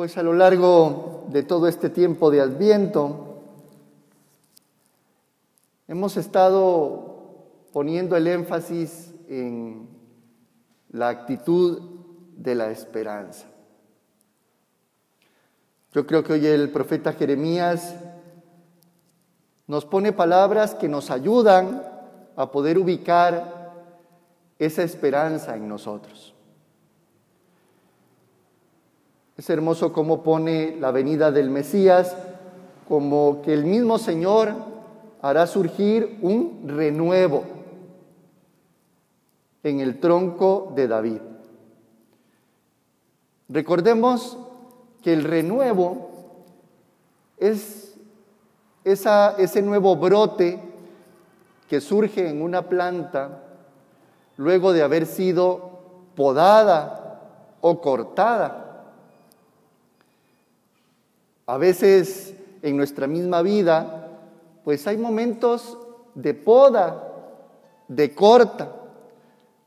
Pues a lo largo de todo este tiempo de Adviento, hemos estado poniendo el énfasis en la actitud de la esperanza. Yo creo que hoy el profeta Jeremías nos pone palabras que nos ayudan a poder ubicar esa esperanza en nosotros. Es hermoso cómo pone la venida del Mesías como que el mismo Señor hará surgir un renuevo en el tronco de David. Recordemos que el renuevo es ese nuevo brote que surge en una planta luego de haber sido podada o cortada. A veces en nuestra misma vida, pues hay momentos de poda, de corta,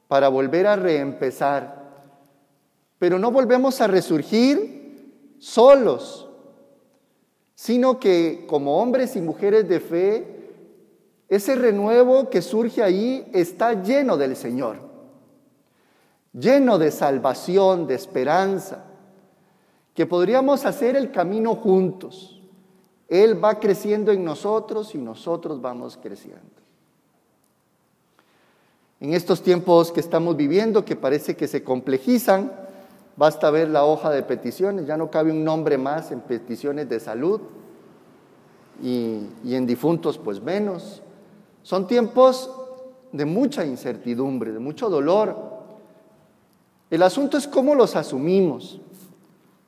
para volver a reempezar. Pero no volvemos a resurgir solos, sino que como hombres y mujeres de fe, ese renuevo que surge ahí está lleno del Señor, lleno de salvación, de esperanza que podríamos hacer el camino juntos. Él va creciendo en nosotros y nosotros vamos creciendo. En estos tiempos que estamos viviendo, que parece que se complejizan, basta ver la hoja de peticiones, ya no cabe un nombre más en peticiones de salud y, en difuntos pues menos. Son tiempos de mucha incertidumbre, de mucho dolor. El asunto es cómo los asumimos.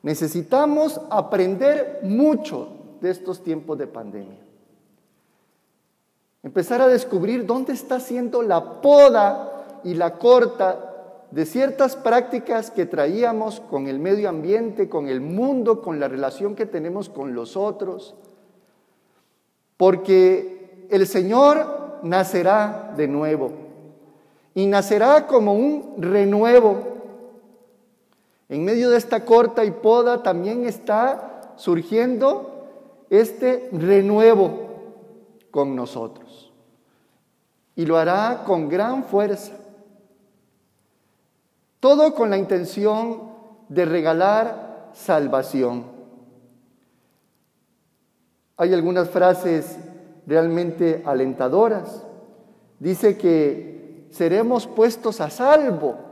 Necesitamos aprender mucho de estos tiempos de pandemia. Empezar a descubrir dónde está siendo la poda y la corta de ciertas prácticas que traíamos con el medio ambiente, con el mundo, con la relación que tenemos con los otros. Porque el Señor nacerá de nuevo y nacerá como un renuevo en medio de esta corta y poda también está surgiendo este renuevo con nosotros. Y lo hará con gran fuerza. Todo con la intención de regalar salvación. Hay algunas frases realmente alentadoras. Dice que seremos puestos a salvo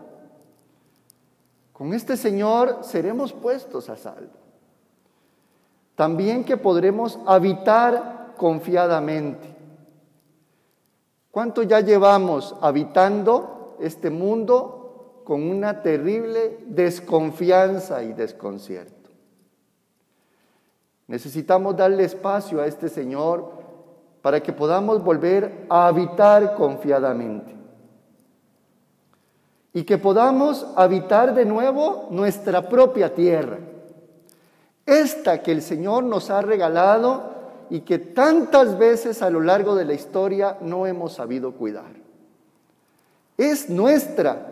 con este Señor seremos puestos a salvo. También que podremos habitar confiadamente. ¿Cuánto ya llevamos habitando este mundo con una terrible desconfianza y desconcierto? Necesitamos darle espacio a este Señor para que podamos volver a habitar confiadamente y que podamos habitar de nuevo nuestra propia tierra, esta que el Señor nos ha regalado y que tantas veces a lo largo de la historia no hemos sabido cuidar. Es nuestra,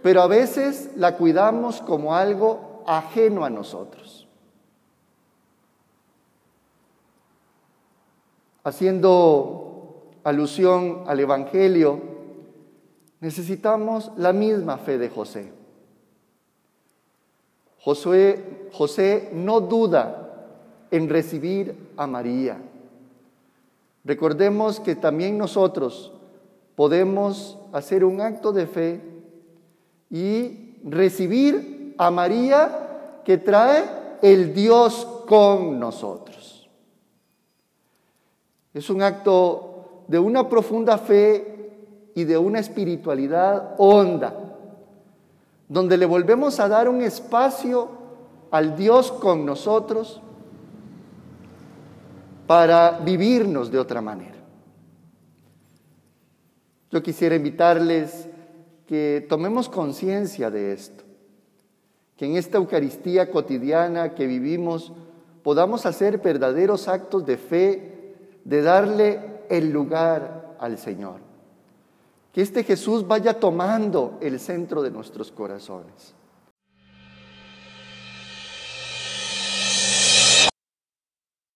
pero a veces la cuidamos como algo ajeno a nosotros. Haciendo alusión al Evangelio, Necesitamos la misma fe de José. José, José no duda en recibir a María. Recordemos que también nosotros podemos hacer un acto de fe y recibir a María que trae el Dios con nosotros. Es un acto de una profunda fe y de una espiritualidad honda, donde le volvemos a dar un espacio al Dios con nosotros para vivirnos de otra manera. Yo quisiera invitarles que tomemos conciencia de esto, que en esta Eucaristía cotidiana que vivimos podamos hacer verdaderos actos de fe, de darle el lugar al Señor. Que este Jesús vaya tomando el centro de nuestros corazones.